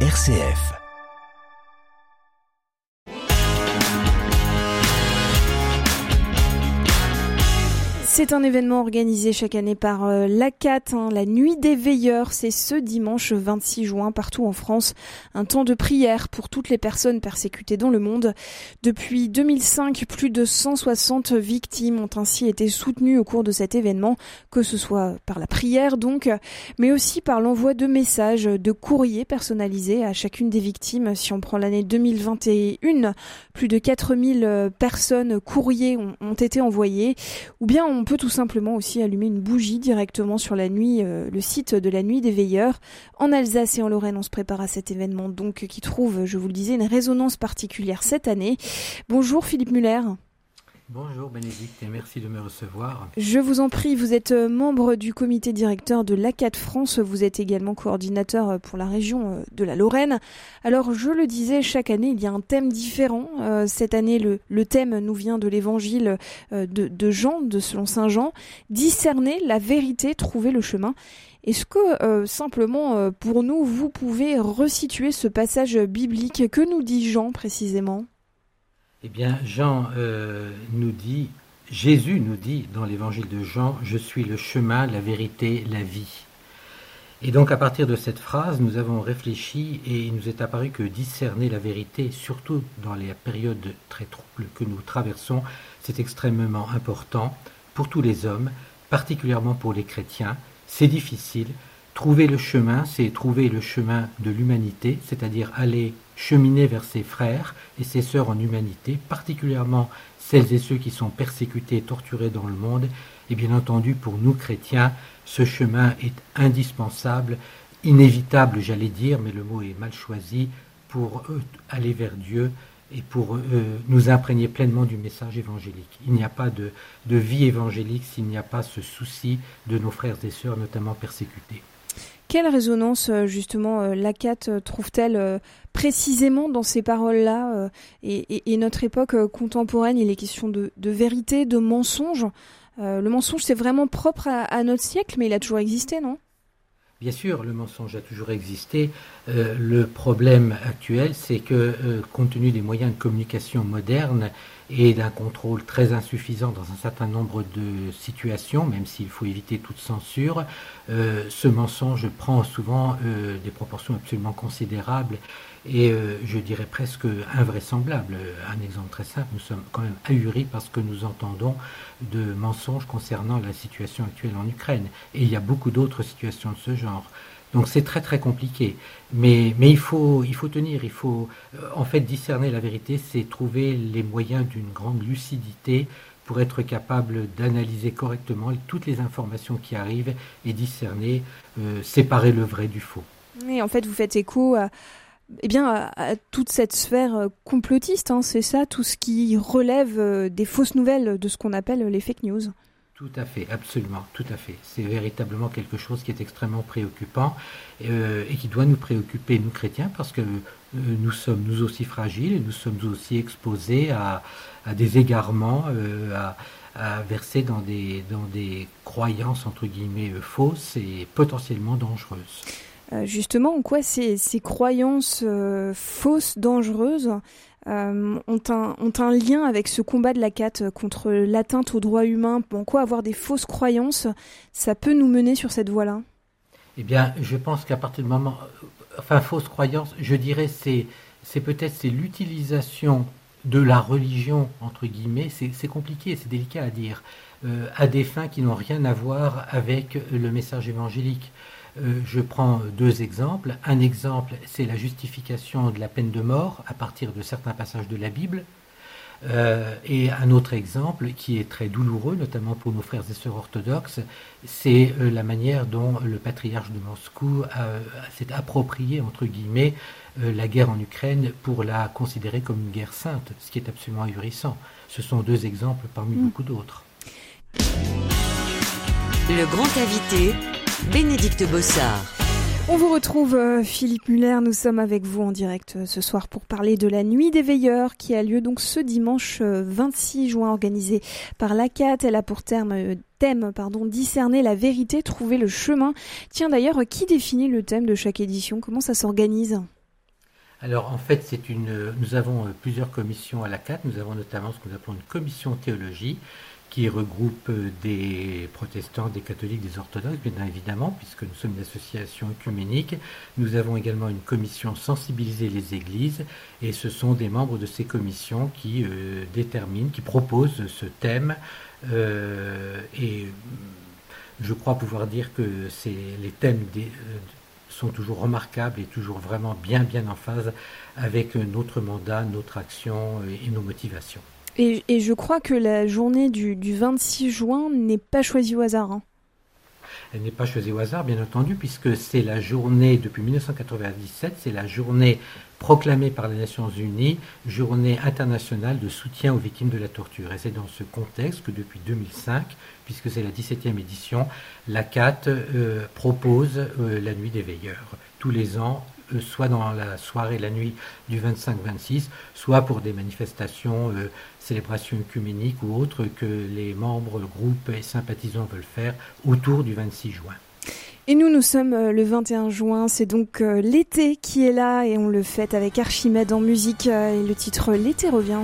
RCF. C'est un événement organisé chaque année par euh, l'ACAT, hein, la Nuit des Veilleurs. C'est ce dimanche 26 juin partout en France. Un temps de prière pour toutes les personnes persécutées dans le monde. Depuis 2005, plus de 160 victimes ont ainsi été soutenues au cours de cet événement, que ce soit par la prière donc, mais aussi par l'envoi de messages, de courriers personnalisés à chacune des victimes. Si on prend l'année 2021, plus de 4000 euh, personnes courriers ont, été envoyés, ou bien on peut tout simplement aussi allumer une bougie directement sur la nuit, euh, le site de la nuit des veilleurs. En Alsace et en Lorraine, on se prépare à cet événement donc qui trouve, je vous le disais, une résonance particulière cette année. Bonjour Philippe Muller. Bonjour Bénédicte et merci de me recevoir. Je vous en prie, vous êtes euh, membre du comité directeur de l'ACAD France, vous êtes également coordinateur euh, pour la région euh, de la Lorraine. Alors je le disais, chaque année il y a un thème différent. Cette année le, thème nous vient de l'évangile de, de Jean, de selon Saint Jean, discerner la vérité, trouver le chemin. Est-ce que simplement pour nous, vous pouvez resituer ce passage biblique? Que nous dit Jean précisément? Eh bien, Jean euh, nous dit, Jésus nous dit dans l'évangile de Jean, Je suis le chemin, la vérité, la vie. Et donc à partir de cette phrase, nous avons réfléchi et il nous est apparu que discerner la vérité, surtout dans les périodes très troubles que nous traversons, c'est extrêmement important pour tous les hommes, particulièrement pour les chrétiens. C'est difficile. Trouver le chemin, c'est trouver le chemin de l'humanité, c'est-à-dire aller cheminer vers ses frères et ses sœurs en humanité, particulièrement celles et ceux qui sont persécutés et torturés dans le monde. Et bien entendu, pour nous chrétiens, ce chemin est indispensable, inévitable, j'allais dire, mais le mot est mal choisi, pour aller vers Dieu et pour euh, nous imprégner pleinement du message évangélique. Il n'y a pas de vie évangélique s'il n'y a pas ce souci de nos frères et sœurs, notamment persécutés. Quelle résonance euh, justement euh, l'ACAT euh, trouve-t-elle précisément dans ces paroles-là et, notre époque contemporaine, il est question de, vérité, de mensonge. le mensonge, c'est vraiment propre à, notre siècle, mais il a toujours existé, non? Bien sûr, le mensonge a toujours existé. le problème actuel, c'est que, compte tenu des moyens de communication modernes, et d'un contrôle très insuffisant dans un certain nombre de situations, même s'il faut éviter toute censure, euh, ce mensonge prend souvent euh, des proportions absolument considérables et euh, je dirais presque invraisemblables. Un exemple très simple, nous sommes quand même ahuris parce que nous entendons de mensonges concernant la situation actuelle en Ukraine. Et il y a beaucoup d'autres situations de ce genre. Donc c'est très très compliqué. Mais, il, faut, tenir, il faut euh, en fait discerner la vérité, c'est trouver les moyens d'une grande lucidité pour être capable d'analyser correctement toutes les informations qui arrivent et discerner, euh, séparer le vrai du faux. Mais en fait, vous faites écho à, eh toute cette sphère euh, complotiste, hein, c'est ça, tout ce qui relève des fausses nouvelles, de ce qu'on appelle les fake news. Tout à fait, absolument, tout à fait. C'est véritablement quelque chose qui est extrêmement préoccupant euh, et qui doit nous préoccuper, nous chrétiens, parce que euh, nous sommes nous aussi fragiles et nous sommes aussi exposés à, des égarements, euh, à, verser dans des, croyances, entre guillemets, fausses et potentiellement dangereuses. justement, en quoi ces croyances fausses, dangereuses, euh, ont, un, ont un lien avec ce combat de la CAT contre l'atteinte aux droits humains En quoi avoir des fausses croyances, ça peut nous mener sur cette voie-là? Eh bien, je pense qu'à partir du moment... Enfin, fausses croyances, je dirais, c'est, c'est peut-être c'est l'utilisation de la religion, entre guillemets, c'est, compliqué, c'est délicat à dire, euh, à des fins qui n'ont rien à voir avec le message évangélique. Euh, je prends deux exemples. Un exemple, c'est la justification de la peine de mort à partir de certains passages de la Bible. Euh, et un autre exemple qui est très douloureux, notamment pour nos frères et sœurs orthodoxes, c'est euh, la manière dont le patriarche de Moscou s'est approprié, entre guillemets, la guerre en Ukraine pour la considérer comme une guerre sainte, ce qui est absolument ahurissant. Ce sont deux exemples parmi mm. beaucoup d'autres. Le grand invité, Bénédicte Bossard. On vous retrouve euh, Philippe Muller, nous sommes avec vous en direct euh, ce soir pour parler de la nuit des veilleurs qui a lieu donc ce dimanche 26 euh, juin organisée par l'ACAT. Elle a pour terme, thème pardon, discerner la vérité, trouver le chemin. Tiens d'ailleurs, qui définit le thème de chaque édition? Comment ça s'organise? Alors en fait, c'est une, nous avons plusieurs commissions à la CAT. Nous avons notamment ce que nous appelons une commission théologie qui regroupe des protestants, des catholiques, des orthodoxes, bien évidemment, puisque nous sommes une association œcuménique. Nous avons également une commission sensibiliser les églises, et ce sont des membres de ces commissions qui euh, déterminent, qui proposent ce thème. Euh, et je crois pouvoir dire que les thèmes euh, sont toujours remarquables et toujours vraiment bien, bien en phase avec notre mandat, notre action et nos motivations. Et, je crois que la journée du, 26 juin n'est pas choisie au hasard. Hein. Elle n'est pas choisie au hasard, bien entendu, puisque c'est la journée, depuis 1997, c'est la journée proclamée par les Nations Unies, journée internationale de soutien aux victimes de la torture. Et c'est dans ce contexte que depuis 2005, puisque c'est la 17e édition, la CAT euh, propose euh, la nuit des veilleurs. Tous les ans, soit dans la soirée, la nuit du 25-26, soit pour des manifestations, euh, célébrations œcuméniques ou autres que les membres, groupes et sympathisants veulent faire autour du 26 juin. Et nous, nous sommes euh, le 21 juin, c'est donc l'été qui est là et on le fête avec Archimède en musique et le titre L'été revient.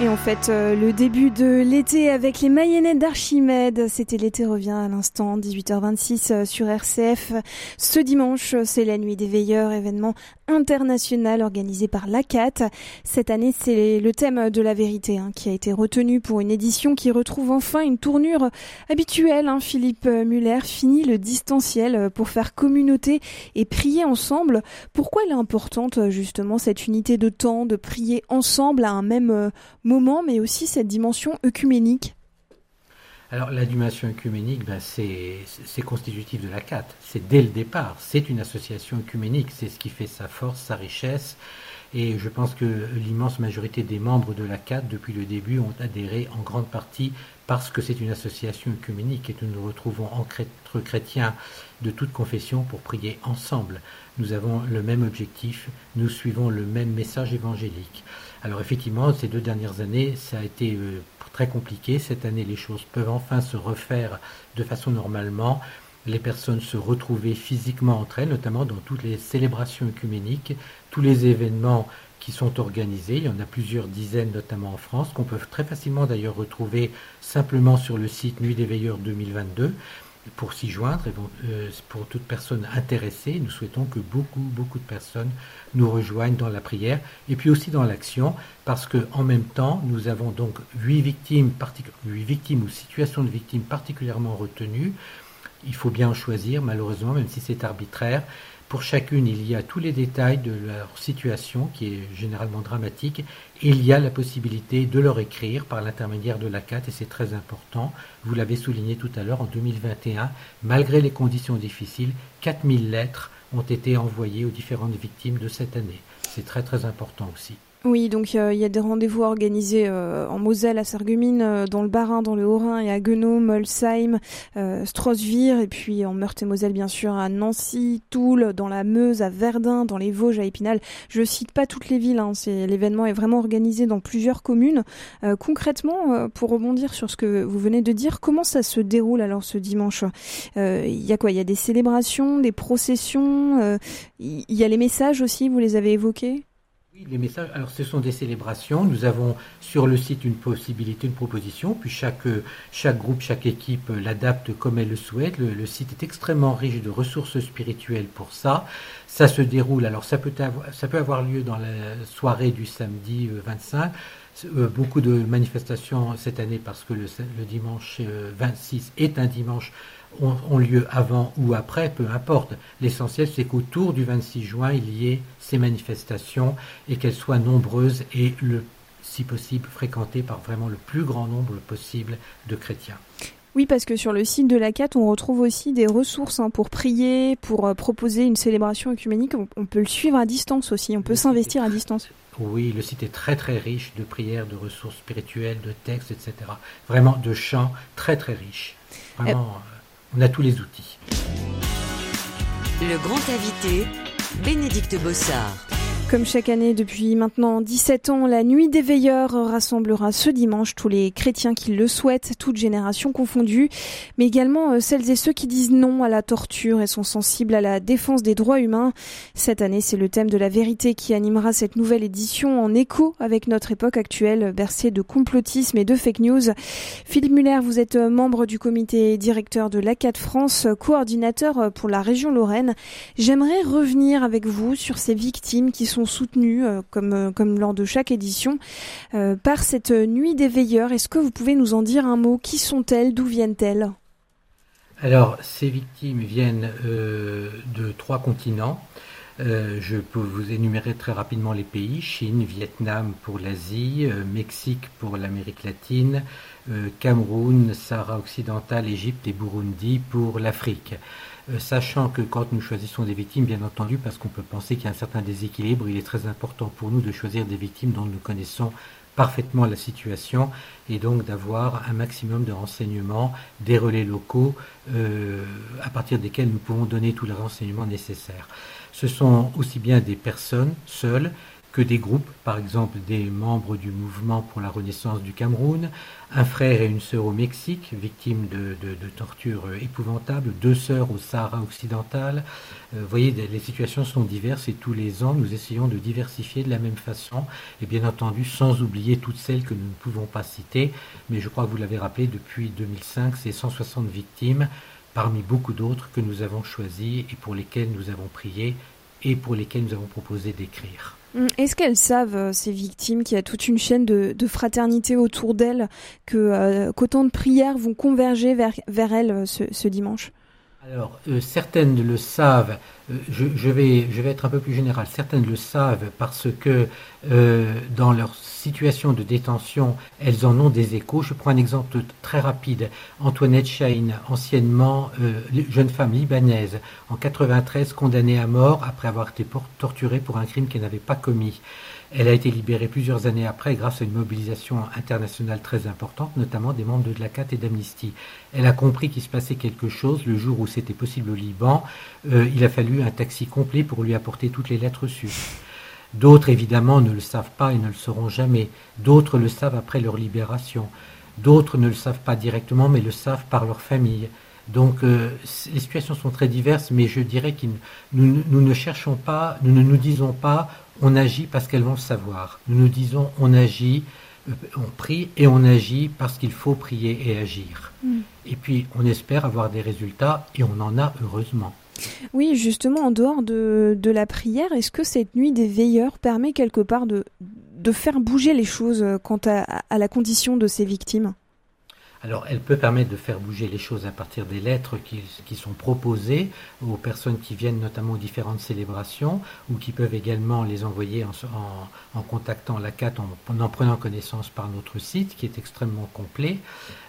Et en fait, euh, le début de l'été avec les Mayennettes d'Archimède, c'était l'été revient à l'instant, 18h26 euh, sur RCF. Ce dimanche, c'est la nuit des veilleurs, événement international organisé par l'ACAT. Cette année, c'est le thème de la vérité hein, qui a été retenu pour une édition qui retrouve enfin une tournure habituelle. Hein. Philippe Muller finit le distanciel pour faire communauté et prier ensemble. Pourquoi elle est importante justement cette unité de temps, de prier ensemble à un même euh, moment, mais aussi cette dimension œcuménique alors la dimension œcuménique, ben, c'est constitutif de la CAT. C'est dès le départ. C'est une association œcuménique. C'est ce qui fait sa force, sa richesse. Et je pense que l'immense majorité des membres de la CAT, depuis le début, ont adhéré en grande partie parce que c'est une association œcuménique et nous nous retrouvons entre chrétiens de toute confession pour prier ensemble. Nous avons le même objectif, nous suivons le même message évangélique. Alors effectivement, ces deux dernières années, ça a été euh, très compliqué. Cette année, les choses peuvent enfin se refaire de façon normalement. Les personnes se retrouver physiquement entre elles, notamment dans toutes les célébrations œcuméniques, tous les événements qui sont organisés. Il y en a plusieurs dizaines, notamment en France, qu'on peut très facilement d'ailleurs retrouver simplement sur le site Nuit des Veilleurs 2022 pour s'y joindre, euh, pour toute personne intéressée, nous souhaitons que beaucoup, beaucoup de personnes nous rejoignent dans la prière et puis aussi dans l'action, parce que en même temps, nous avons donc huit victimes ou situations de victimes particulièrement retenues. Il faut bien en choisir, malheureusement, même si c'est arbitraire. Pour chacune, il y a tous les détails de leur situation, qui est généralement dramatique, il y a la possibilité de leur écrire par l'intermédiaire de la CAT, et c'est très important. Vous l'avez souligné tout à l'heure, en 2021, malgré les conditions difficiles, 4000 lettres ont été envoyées aux différentes victimes de cette année. C'est très très important aussi. Oui, donc il y a des rendez-vous organisés euh, en Moselle, à Sarreguemines, euh, dans le Bas-Rhin, dans le Haut-Rhin et à Guenot, Molsheim, euh, Strasvir, et puis en Meurthe-et-Moselle bien sûr à Nancy, Toul, dans la Meuse, à Verdun, dans les Vosges, à Épinal. Je cite pas toutes les villes, hein, l'événement est vraiment organisé dans plusieurs communes. concrètement, pour rebondir sur ce que vous venez de dire, comment ça se déroule alors ce dimanche? Il y a quoi? Il y a des célébrations, des processions, il y a les messages aussi, vous les avez évoqués? Les messages, alors ce sont des célébrations. Nous avons sur le site une possibilité, une proposition, puis chaque, chaque groupe, chaque équipe l'adapte comme elle le souhaite. Le, site est extrêmement riche de ressources spirituelles pour ça. Ça se déroule, alors ça peut avoir, ça peut avoir lieu dans la soirée du samedi 25. Euh, euh, beaucoup de manifestations cette année parce que le, le dimanche 26 euh, est un dimanche ont, lieu avant ou après, peu importe. L'essentiel, c'est qu'autour du 26 juin, il y ait ces manifestations et qu'elles soient nombreuses et le si possible fréquentées par vraiment le plus grand nombre possible de chrétiens. Oui, parce que sur le site de la CAT, on retrouve aussi des ressources hein, pour prier, pour euh, proposer une célébration œcuménique. On, peut le suivre à distance aussi, on peut s'investir à distance. Oui, le site est très très riche de prières, de ressources spirituelles, de textes, etc. Vraiment de chants très très riches. Vraiment. Euh, on a tous les outils. Le grand invité, Bénédicte Bossard. Comme chaque année depuis maintenant 17 ans, la Nuit des Veilleurs rassemblera ce dimanche tous les chrétiens qui le souhaitent, toutes générations confondues, mais également euh, celles et ceux qui disent non à la torture et sont sensibles à la défense des droits humains. Cette année, c'est le thème de la vérité qui animera cette nouvelle édition en écho avec notre époque actuelle, bercée de complotisme et de fake news. Philippe Muller, vous êtes euh, membre du comité directeur de l'ACAD France, coordinateur euh, pour la région Lorraine. J'aimerais revenir avec vous sur ces victimes qui sont soutenus, euh, comme, euh, comme lors de chaque édition, euh, par cette nuit des veilleurs. Est-ce que vous pouvez nous en dire un mot? Qui sont-elles? D'où viennent-elles? Alors, ces victimes viennent de trois continents. je peux vous énumérer très rapidement les pays Chine, Vietnam pour l'Asie, Mexique pour l'Amérique latine, Cameroun, Sahara occidental, Égypte et Burundi pour l'Afrique. Euh, sachant que quand nous choisissons des victimes, bien entendu, parce qu'on peut penser qu'il y a un certain déséquilibre, il est très important pour nous de choisir des victimes dont nous connaissons parfaitement la situation et donc d'avoir un maximum de renseignements, des relais locaux euh, à partir desquels nous pouvons donner tous les renseignements nécessaires. Ce sont aussi bien des personnes seules que des groupes, par exemple des membres du mouvement pour la renaissance du Cameroun, un frère et une sœur au Mexique, victimes de, tortures épouvantables, deux sœurs au Sahara occidental. Euh, vous voyez, les situations sont diverses et tous les ans, nous essayons de diversifier de la même façon et bien entendu sans oublier toutes celles que nous ne pouvons pas citer. Mais je crois que vous l'avez rappelé, depuis 2005, c'est 160 victimes parmi beaucoup d'autres que nous avons choisis et pour lesquelles nous avons prié et pour lesquelles nous avons proposé d'écrire. Hum, est-ce qu'elles savent, euh, ces victimes, qu'il y a toute une chaîne de, fraternité autour d'elles, que euh, qu'autant de prières vont converger vers, vers elles euh, ce dimanche? Alors, euh, certaines le savent, euh, je, vais, je vais être un peu plus général, certaines le savent parce que euh, dans leur situation de détention, elles en ont des échos. Je prends un exemple très rapide. Antoinette Chahine, anciennement jeune femme libanaise, en 93 condamnée à mort après avoir été torturée pour un crime qu'elle n'avait pas commis. Elle a été libérée plusieurs années après grâce à une mobilisation internationale très importante, notamment des membres de la CAT et d'Amnesty. Elle a compris qu'il se passait quelque chose le jour où c'était possible au Liban. Euh, il a fallu un taxi complet pour lui apporter toutes les lettres reçues. D'autres, évidemment, ne le savent pas et ne le sauront jamais. D'autres le savent après leur libération. D'autres ne le savent pas directement, mais le savent par leur famille. Donc euh, les situations sont très diverses, mais je dirais que nous, nous, ne cherchons pas, nous ne nous disons pas on agit parce qu'elles vont le savoir. Nous nous disons on agit, euh, on prie et on agit parce qu'il faut prier et agir. Mm. Et puis on espère avoir des résultats et on en a heureusement. Oui, justement, en dehors de, la prière, est-ce que cette nuit des veilleurs permet quelque part de, de faire bouger les choses euh, quant à la condition de ces victimes? Alors, elle peut permettre de faire bouger les choses à partir des lettres qui, sont proposées aux personnes qui viennent notamment aux différentes célébrations ou qui peuvent également les envoyer en, contactant la CAT, en, en, prenant connaissance par notre site qui est extrêmement complet.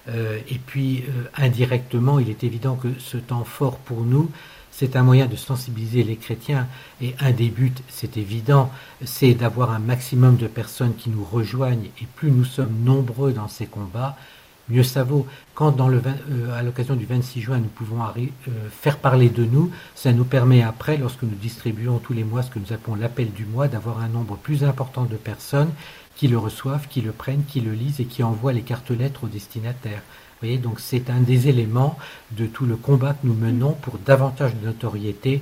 Euh, et puis, euh, indirectement, il est évident que ce temps fort pour nous, c'est un moyen de sensibiliser les chrétiens et un des buts, c'est évident, c'est d'avoir un maximum de personnes qui nous rejoignent et plus nous sommes nombreux dans ces combats, mieux ça vaut. Quand euh, à l'occasion du 26 juin, nous pouvons euh, faire parler de nous, ça nous permet après, lorsque nous distribuons tous les mois ce que nous appelons l'appel du mois, d'avoir un nombre plus important de personnes qui le reçoivent, qui le prennent, qui le lisent et qui envoient les cartes lettres aux destinataires. Vous voyez, donc c'est un des éléments de tout le combat que nous menons pour davantage de notoriété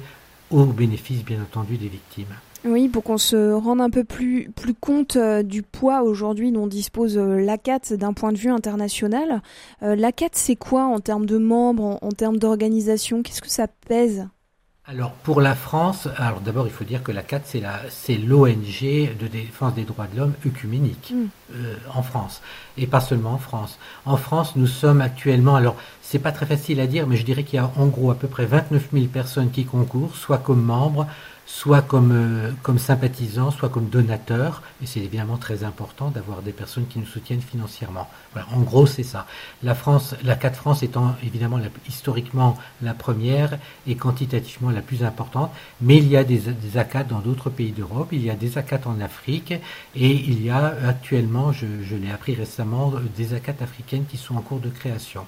au bénéfice, bien entendu, des victimes. Oui, pour qu'on se rende un peu plus, plus compte euh, du poids aujourd'hui dont dispose euh, l'ACAT d'un point de vue international. Euh, L'ACAT, c'est quoi en termes de membres, en, termes d'organisation? Qu'est-ce que ça pèse? Alors pour la France, alors d'abord il faut dire que la CAT c'est l'ONG de défense des droits de l'homme œcuménique mm. en France et pas seulement en France. En France nous sommes actuellement, alors c'est pas très facile à dire, mais je dirais qu'il y a en gros à peu près 29 000 personnes qui concourent, soit comme membres, soit comme, euh, comme sympathisants, soit comme donateurs. Et c'est évidemment très important d'avoir des personnes qui nous soutiennent financièrement. Voilà, en gros, c'est ça. La France, la 4 France étant évidemment historiquement la première et quantitativement la plus importante, mais il y a des, des dans d'autres pays d'Europe, il y a des ACAT en Afrique, et il y a actuellement, je, je l'ai appris récemment, des ACAT africaines qui sont en cours de création.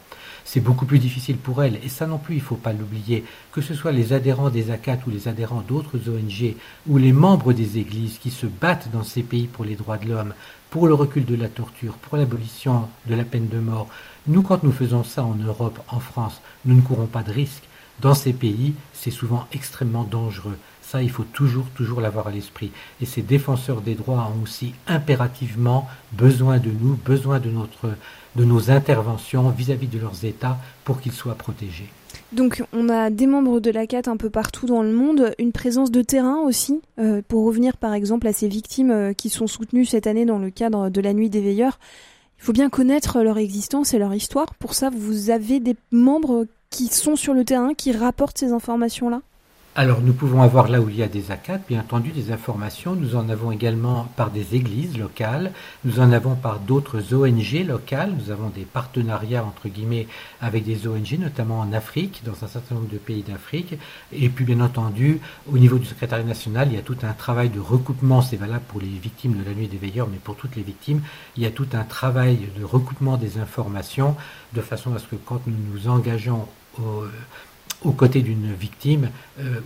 C'est beaucoup plus difficile pour elles, et ça non plus, il ne faut pas l'oublier, que ce soit les adhérents des ACAT ou les adhérents d'autres ONG ou les membres des églises qui se battent dans ces pays pour les droits de l'homme, pour le recul de la torture, pour l'abolition de la peine de mort, nous, quand nous faisons ça en Europe, en France, nous ne courons pas de risque. Dans ces pays, c'est souvent extrêmement dangereux. Ça, il faut toujours, toujours l'avoir à l'esprit. Et ces défenseurs des droits ont aussi impérativement besoin de nous, besoin de, notre, de nos interventions vis-à-vis -vis de leurs États pour qu'ils soient protégés. Donc on a des membres de la CAT un peu partout dans le monde, une présence de terrain aussi, euh, pour revenir par exemple à ces victimes euh, qui sont soutenues cette année dans le cadre de la Nuit des Veilleurs. Il faut bien connaître leur existence et leur histoire. Pour ça, vous avez des membres qui sont sur le terrain, qui rapportent ces informations-là alors nous pouvons avoir là où il y a des ACAT, bien entendu, des informations. Nous en avons également par des églises locales, nous en avons par d'autres ONG locales, nous avons des partenariats entre guillemets avec des ONG, notamment en Afrique, dans un certain nombre de pays d'Afrique. Et puis bien entendu, au niveau du secrétariat national, il y a tout un travail de recoupement, c'est valable pour les victimes de la nuit des veilleurs, mais pour toutes les victimes, il y a tout un travail de recoupement des informations, de façon à ce que quand nous nous engageons au aux côtés d'une victime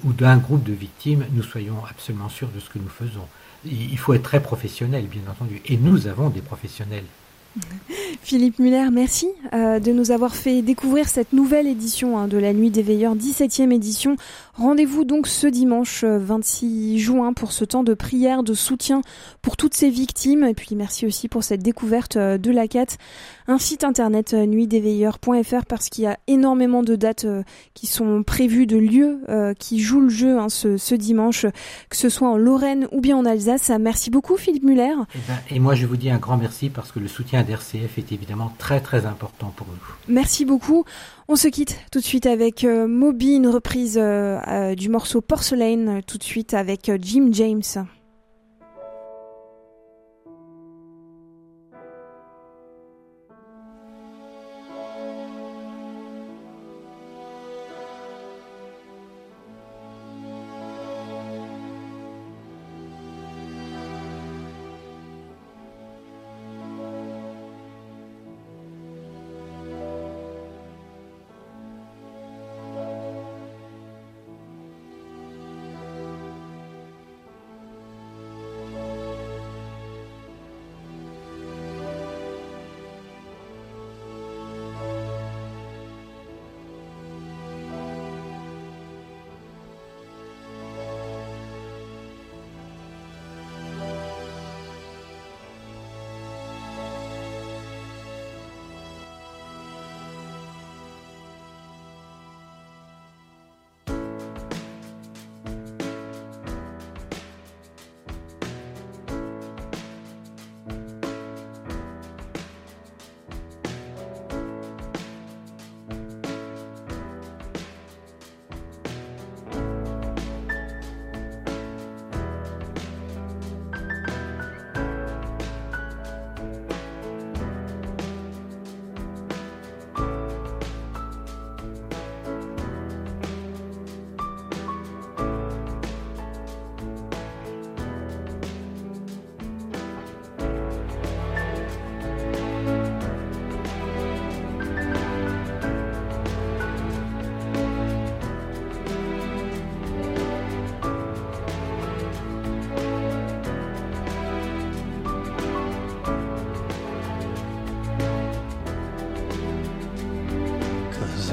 ou d'un groupe de victimes, nous soyons absolument sûrs de ce que nous faisons. Il faut être très professionnel, bien entendu. Et nous avons des professionnels Philippe Muller, merci euh, de nous avoir fait découvrir cette nouvelle édition hein, de la Nuit des Veilleurs, 17e édition. Rendez-vous donc ce dimanche 26 euh, juin pour ce temps de prière, de soutien pour toutes ces victimes. Et puis merci aussi pour cette découverte euh, de la CAT. Un site internet nuitdesveilleurs.fr parce qu'il y a énormément de dates qui sont prévues, de lieux qui jouent le jeu hein, ce, dimanche, que ce soit en Lorraine ou bien en Alsace. Merci beaucoup Philippe Muller. Et, eh ben, et moi je vous dis un grand merci parce que le soutien d'RCF est évidemment très très important pour nous. Merci beaucoup. On se quitte tout de suite avec euh, Moby, une reprise euh, euh, du morceau Porcelain, tout de suite avec Jim James.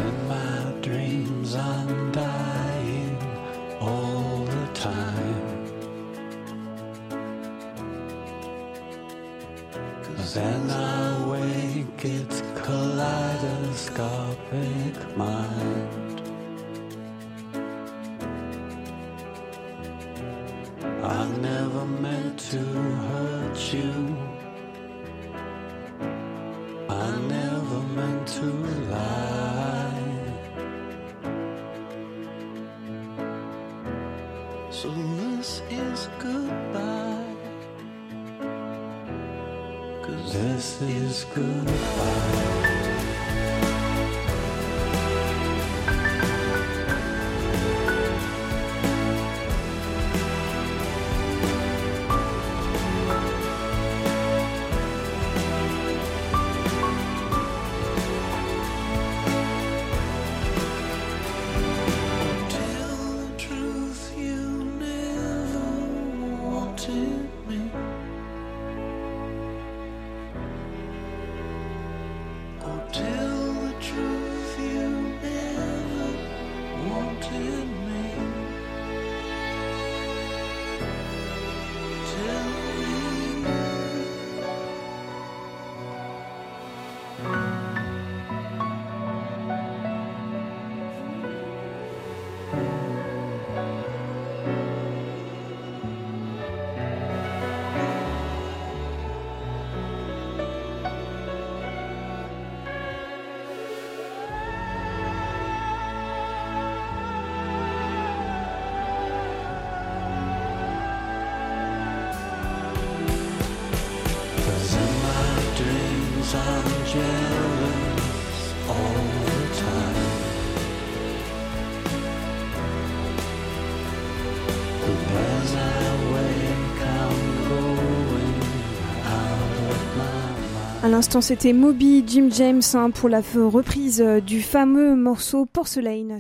À l'instant, c'était Moby Jim James hein, pour la reprise du fameux morceau Porcelain